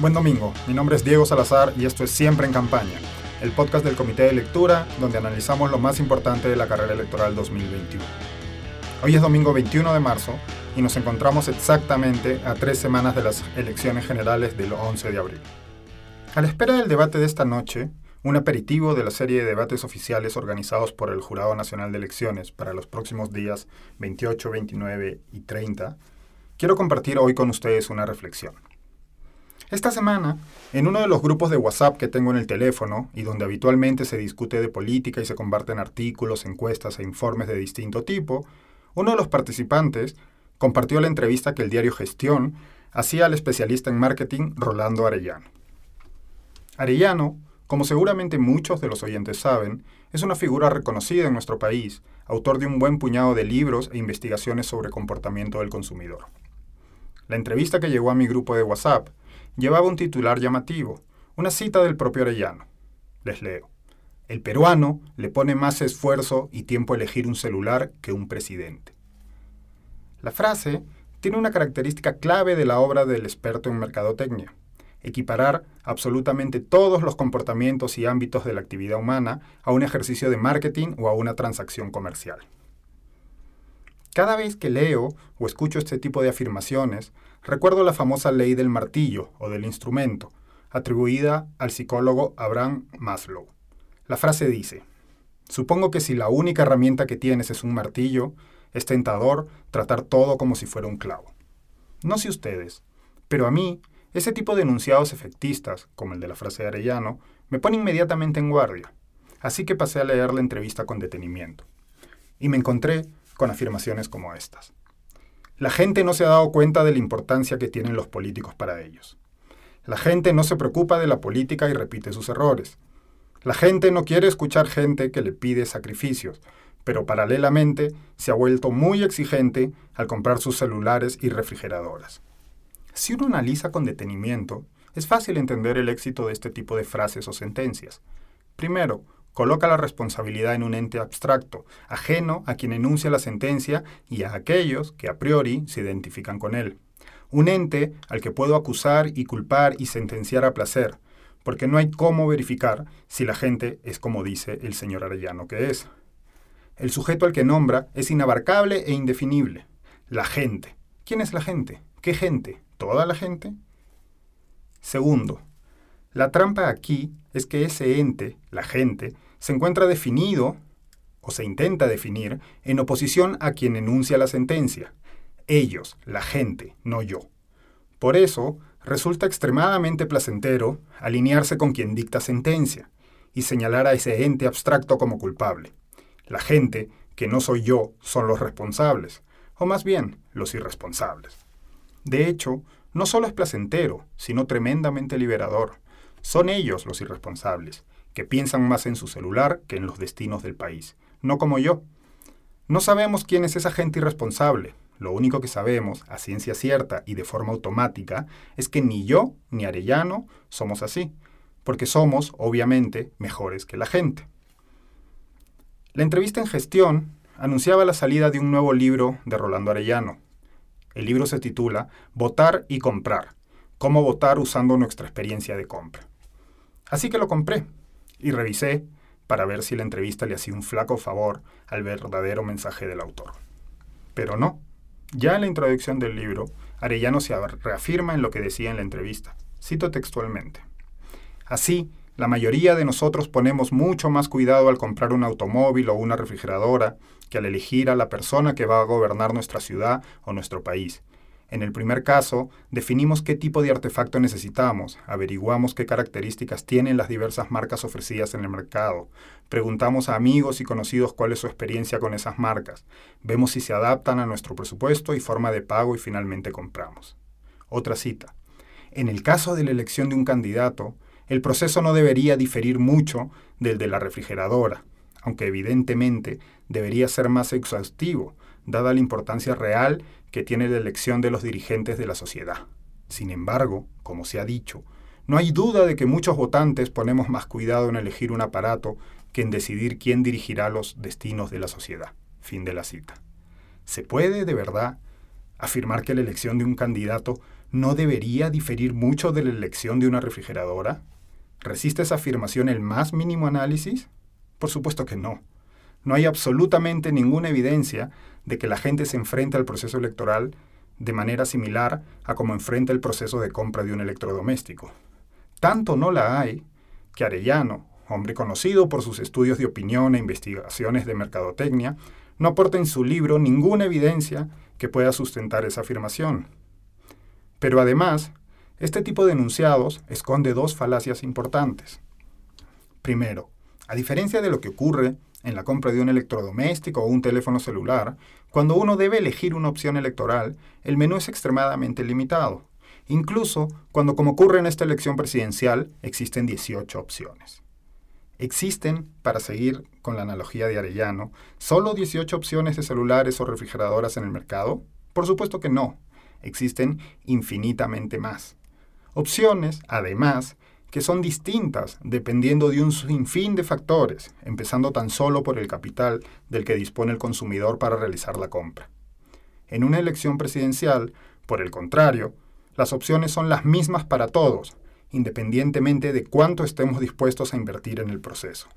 Buen domingo, mi nombre es Diego Salazar y esto es Siempre en Campaña, el podcast del Comité de Lectura donde analizamos lo más importante de la carrera electoral 2021. Hoy es domingo 21 de marzo y nos encontramos exactamente a tres semanas de las elecciones generales del 11 de abril. A la espera del debate de esta noche, un aperitivo de la serie de debates oficiales organizados por el Jurado Nacional de Elecciones para los próximos días 28, 29 y 30, quiero compartir hoy con ustedes una reflexión. Esta semana, en uno de los grupos de WhatsApp que tengo en el teléfono y donde habitualmente se discute de política y se comparten artículos, encuestas e informes de distinto tipo, uno de los participantes compartió la entrevista que el diario Gestión hacía al especialista en marketing Rolando Arellano. Arellano, como seguramente muchos de los oyentes saben, es una figura reconocida en nuestro país, autor de un buen puñado de libros e investigaciones sobre comportamiento del consumidor. La entrevista que llegó a mi grupo de WhatsApp llevaba un titular llamativo, una cita del propio Arellano. Les leo. El peruano le pone más esfuerzo y tiempo a elegir un celular que un presidente. La frase tiene una característica clave de la obra del experto en mercadotecnia, equiparar absolutamente todos los comportamientos y ámbitos de la actividad humana a un ejercicio de marketing o a una transacción comercial. Cada vez que leo o escucho este tipo de afirmaciones, recuerdo la famosa ley del martillo o del instrumento, atribuida al psicólogo Abraham Maslow. La frase dice, supongo que si la única herramienta que tienes es un martillo, es tentador tratar todo como si fuera un clavo. No sé ustedes, pero a mí, ese tipo de enunciados efectistas, como el de la frase de Arellano, me pone inmediatamente en guardia. Así que pasé a leer la entrevista con detenimiento. Y me encontré con afirmaciones como estas. La gente no se ha dado cuenta de la importancia que tienen los políticos para ellos. La gente no se preocupa de la política y repite sus errores. La gente no quiere escuchar gente que le pide sacrificios, pero paralelamente se ha vuelto muy exigente al comprar sus celulares y refrigeradoras. Si uno analiza con detenimiento, es fácil entender el éxito de este tipo de frases o sentencias. Primero, coloca la responsabilidad en un ente abstracto, ajeno a quien enuncia la sentencia y a aquellos que a priori se identifican con él. Un ente al que puedo acusar y culpar y sentenciar a placer, porque no hay cómo verificar si la gente es como dice el señor Arellano que es. El sujeto al que nombra es inabarcable e indefinible. La gente. ¿Quién es la gente? ¿Qué gente? ¿Toda la gente? Segundo, la trampa aquí es que ese ente, la gente, se encuentra definido, o se intenta definir, en oposición a quien enuncia la sentencia. Ellos, la gente, no yo. Por eso, resulta extremadamente placentero alinearse con quien dicta sentencia y señalar a ese ente abstracto como culpable. La gente, que no soy yo, son los responsables, o más bien, los irresponsables. De hecho, no solo es placentero, sino tremendamente liberador. Son ellos los irresponsables, que piensan más en su celular que en los destinos del país, no como yo. No sabemos quién es esa gente irresponsable. Lo único que sabemos, a ciencia cierta y de forma automática, es que ni yo ni Arellano somos así, porque somos, obviamente, mejores que la gente. La entrevista en gestión anunciaba la salida de un nuevo libro de Rolando Arellano. El libro se titula Votar y comprar, cómo votar usando nuestra experiencia de compra. Así que lo compré y revisé para ver si la entrevista le hacía un flaco favor al verdadero mensaje del autor. Pero no. Ya en la introducción del libro, Arellano se reafirma en lo que decía en la entrevista. Cito textualmente. Así, la mayoría de nosotros ponemos mucho más cuidado al comprar un automóvil o una refrigeradora que al elegir a la persona que va a gobernar nuestra ciudad o nuestro país, en el primer caso, definimos qué tipo de artefacto necesitamos, averiguamos qué características tienen las diversas marcas ofrecidas en el mercado, preguntamos a amigos y conocidos cuál es su experiencia con esas marcas, vemos si se adaptan a nuestro presupuesto y forma de pago y finalmente compramos. Otra cita. En el caso de la elección de un candidato, el proceso no debería diferir mucho del de la refrigeradora, aunque evidentemente debería ser más exhaustivo, dada la importancia real que tiene la elección de los dirigentes de la sociedad. Sin embargo, como se ha dicho, no hay duda de que muchos votantes ponemos más cuidado en elegir un aparato que en decidir quién dirigirá los destinos de la sociedad. Fin de la cita. ¿Se puede, de verdad, afirmar que la elección de un candidato no debería diferir mucho de la elección de una refrigeradora? ¿Resiste esa afirmación el más mínimo análisis? Por supuesto que no. No hay absolutamente ninguna evidencia de que la gente se enfrente al proceso electoral de manera similar a como enfrenta el proceso de compra de un electrodoméstico. Tanto no la hay que Arellano, hombre conocido por sus estudios de opinión e investigaciones de mercadotecnia, no aporta en su libro ninguna evidencia que pueda sustentar esa afirmación. Pero además, este tipo de enunciados esconde dos falacias importantes. Primero, a diferencia de lo que ocurre en la compra de un electrodoméstico o un teléfono celular, cuando uno debe elegir una opción electoral, el menú es extremadamente limitado, incluso cuando, como ocurre en esta elección presidencial, existen 18 opciones. ¿Existen, para seguir con la analogía de Arellano, solo 18 opciones de celulares o refrigeradoras en el mercado? Por supuesto que no. Existen infinitamente más. Opciones, además, que son distintas dependiendo de un sinfín de factores, empezando tan solo por el capital del que dispone el consumidor para realizar la compra. En una elección presidencial, por el contrario, las opciones son las mismas para todos, independientemente de cuánto estemos dispuestos a invertir en el proceso.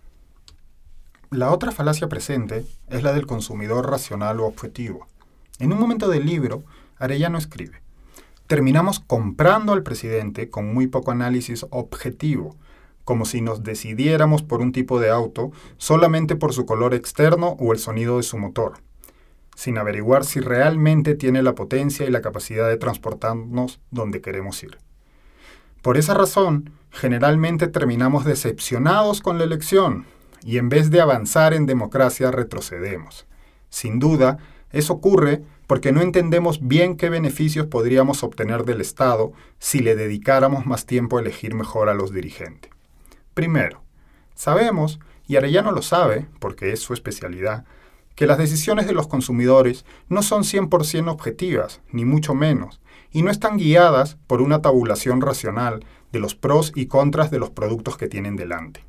La otra falacia presente es la del consumidor racional o objetivo. En un momento del libro, Arellano escribe, terminamos comprando al presidente con muy poco análisis objetivo, como si nos decidiéramos por un tipo de auto solamente por su color externo o el sonido de su motor, sin averiguar si realmente tiene la potencia y la capacidad de transportarnos donde queremos ir. Por esa razón, generalmente terminamos decepcionados con la elección y en vez de avanzar en democracia retrocedemos. Sin duda, eso ocurre porque no entendemos bien qué beneficios podríamos obtener del Estado si le dedicáramos más tiempo a elegir mejor a los dirigentes. Primero, sabemos, y Arellano lo sabe, porque es su especialidad, que las decisiones de los consumidores no son 100% objetivas, ni mucho menos, y no están guiadas por una tabulación racional de los pros y contras de los productos que tienen delante.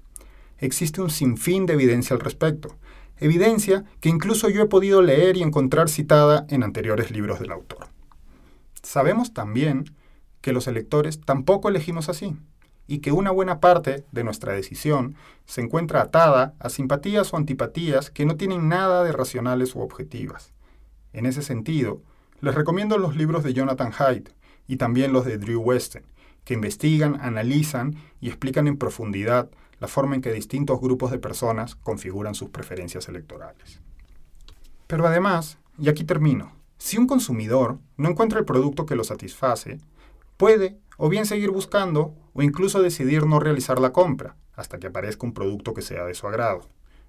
Existe un sinfín de evidencia al respecto, evidencia que incluso yo he podido leer y encontrar citada en anteriores libros del autor. Sabemos también que los electores tampoco elegimos así, y que una buena parte de nuestra decisión se encuentra atada a simpatías o antipatías que no tienen nada de racionales u objetivas. En ese sentido, les recomiendo los libros de Jonathan Haidt y también los de Drew Weston, que investigan, analizan y explican en profundidad la forma en que distintos grupos de personas configuran sus preferencias electorales. Pero además, y aquí termino, si un consumidor no encuentra el producto que lo satisface, puede o bien seguir buscando o incluso decidir no realizar la compra hasta que aparezca un producto que sea de su agrado.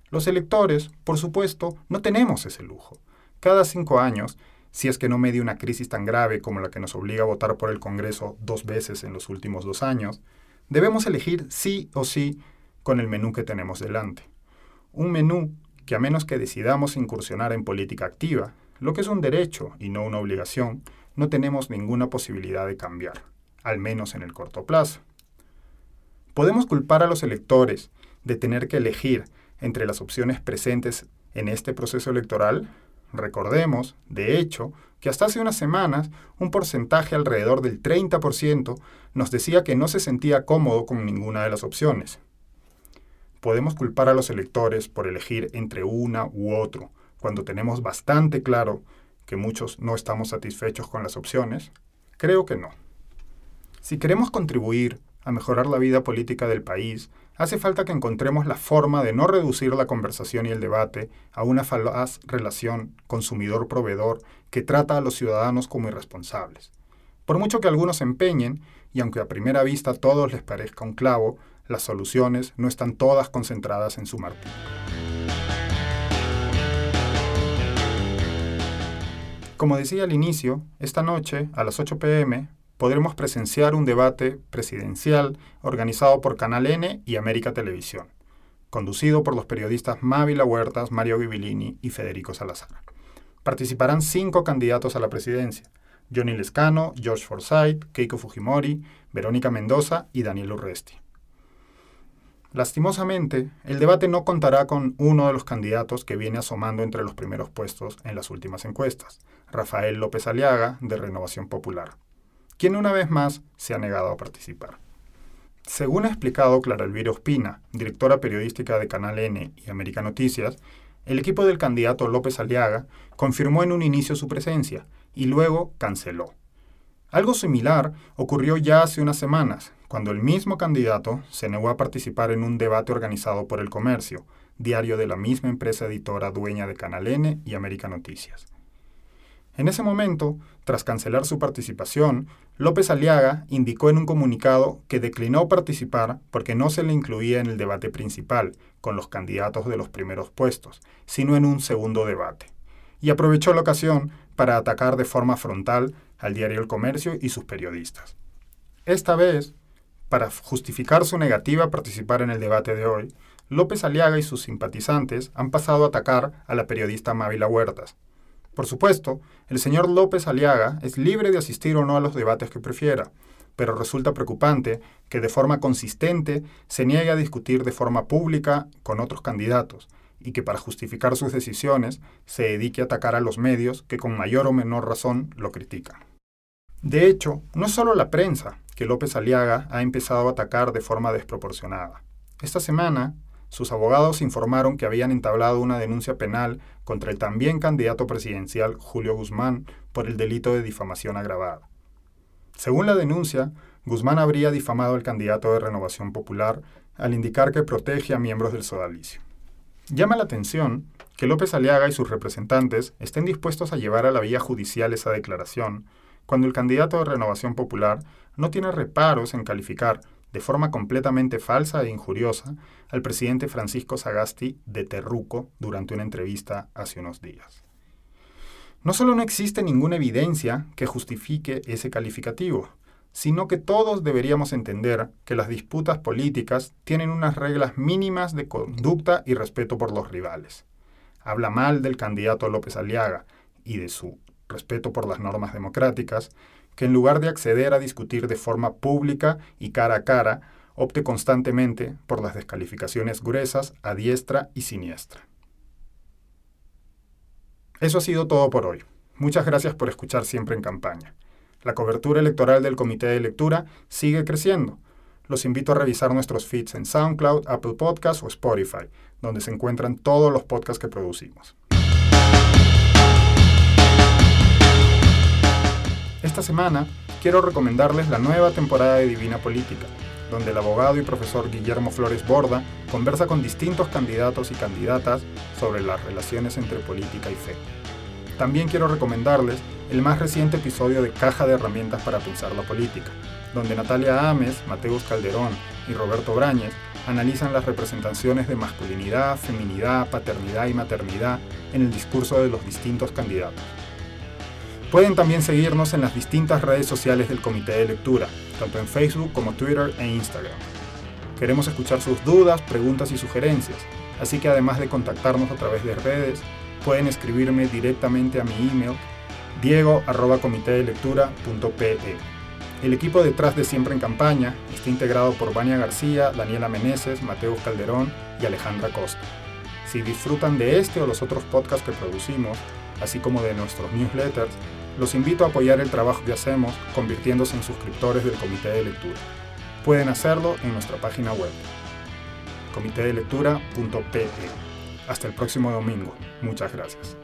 Los electores, por supuesto, no tenemos ese lujo. Cada cinco años, si es que no medie una crisis tan grave como la que nos obliga a votar por el Congreso dos veces en los últimos dos años, debemos elegir sí o sí con el menú que tenemos delante. Un menú que a menos que decidamos incursionar en política activa, lo que es un derecho y no una obligación, no tenemos ninguna posibilidad de cambiar, al menos en el corto plazo. Podemos culpar a los electores de tener que elegir entre las opciones presentes en este proceso electoral. Recordemos, de hecho, que hasta hace unas semanas un porcentaje alrededor del 30% nos decía que no se sentía cómodo con ninguna de las opciones, podemos culpar a los electores por elegir entre una u otro, cuando tenemos bastante claro que muchos no estamos satisfechos con las opciones? Creo que no. Si queremos contribuir a mejorar la vida política del país, hace falta que encontremos la forma de no reducir la conversación y el debate a una falaz relación consumidor-proveedor que trata a los ciudadanos como irresponsables. Por mucho que algunos se empeñen, y aunque a primera vista a todos les parezca un clavo, las soluciones no están todas concentradas en su martillo. Como decía al inicio, esta noche, a las 8 pm, podremos presenciar un debate presidencial organizado por Canal N y América Televisión, conducido por los periodistas Mávila Huertas, Mario Givilini y Federico Salazar. Participarán cinco candidatos a la presidencia, Johnny Lescano, George Forsyth, Keiko Fujimori, Verónica Mendoza y Daniel Urresti. Lastimosamente, el debate no contará con uno de los candidatos que viene asomando entre los primeros puestos en las últimas encuestas, Rafael López Aliaga, de Renovación Popular. quien una vez más se ha negado a participar. Según ha explicado Clara Elvira Ospina, directora periodística de Canal N y América Noticias, el equipo del candidato López Aliaga confirmó en un inicio su presencia y luego canceló. Algo similar ocurrió ya hace unas semanas, cuando el mismo candidato se negó a participar en un debate organizado por El Comercio, diario de la misma empresa editora dueña de Canal N y América Noticias. En ese momento, tras cancelar su participación, López Aliaga indicó en un comunicado que declinó participar porque no se le incluía en el debate principal, con los candidatos de los primeros puestos, sino en un segundo debate. Y aprovechó la ocasión para atacar de forma frontal al diario El Comercio y sus periodistas. Esta vez, para justificar su negativa a participar en el debate de hoy, López Aliaga y sus simpatizantes han pasado a atacar a la periodista Mávila Huertas. Por supuesto, el señor López Aliaga es libre de asistir o no a los debates que prefiera, pero resulta preocupante que de forma consistente se niegue a discutir de forma pública con otros candidatos y que para justificar sus decisiones se dedique a atacar a los medios que con mayor o menor razón lo critican. De hecho, no solo la prensa que López Aliaga ha empezado a atacar de forma desproporcionada. Esta semana, sus abogados informaron que habían entablado una denuncia penal contra el también candidato presidencial Julio Guzmán por el delito de difamación agravada. Según la denuncia, Guzmán habría difamado al candidato de Renovación Popular al indicar que protege a miembros del sodalicio. Llama la atención que López Aliaga y sus representantes estén dispuestos a llevar a la vía judicial esa declaración, cuando el candidato de Renovación Popular no tiene reparos en calificar de forma completamente falsa e injuriosa al presidente Francisco Sagasti de Terruco durante una entrevista hace unos días. No solo no existe ninguna evidencia que justifique ese calificativo, sino que todos deberíamos entender que las disputas políticas tienen unas reglas mínimas de conducta y respeto por los rivales. Habla mal del candidato López Aliaga y de su respeto por las normas democráticas, que en lugar de acceder a discutir de forma pública y cara a cara, opte constantemente por las descalificaciones gruesas a diestra y siniestra. Eso ha sido todo por hoy. Muchas gracias por escuchar siempre en campaña. La cobertura electoral del Comité de Lectura sigue creciendo. Los invito a revisar nuestros feeds en SoundCloud, Apple Podcasts o Spotify, donde se encuentran todos los podcasts que producimos. Semana quiero recomendarles la nueva temporada de Divina Política, donde el abogado y profesor Guillermo Flores Borda conversa con distintos candidatos y candidatas sobre las relaciones entre política y fe. También quiero recomendarles el más reciente episodio de Caja de Herramientas para Pensar la Política, donde Natalia Ames, Mateus Calderón y Roberto Brañez analizan las representaciones de masculinidad, feminidad, paternidad y maternidad en el discurso de los distintos candidatos. Pueden también seguirnos en las distintas redes sociales del Comité de Lectura, tanto en Facebook como Twitter e Instagram. Queremos escuchar sus dudas, preguntas y sugerencias, así que además de contactarnos a través de redes, pueden escribirme directamente a mi email diego.comitedelectura.pe. El equipo detrás de Siempre en Campaña está integrado por Vania García, Daniela Meneses, Mateo Calderón y Alejandra Costa. Si disfrutan de este o los otros podcasts que producimos, así como de nuestros newsletters, los invito a apoyar el trabajo que hacemos convirtiéndose en suscriptores del Comité de Lectura. Pueden hacerlo en nuestra página web, comitedelectura.pe. Hasta el próximo domingo. Muchas gracias.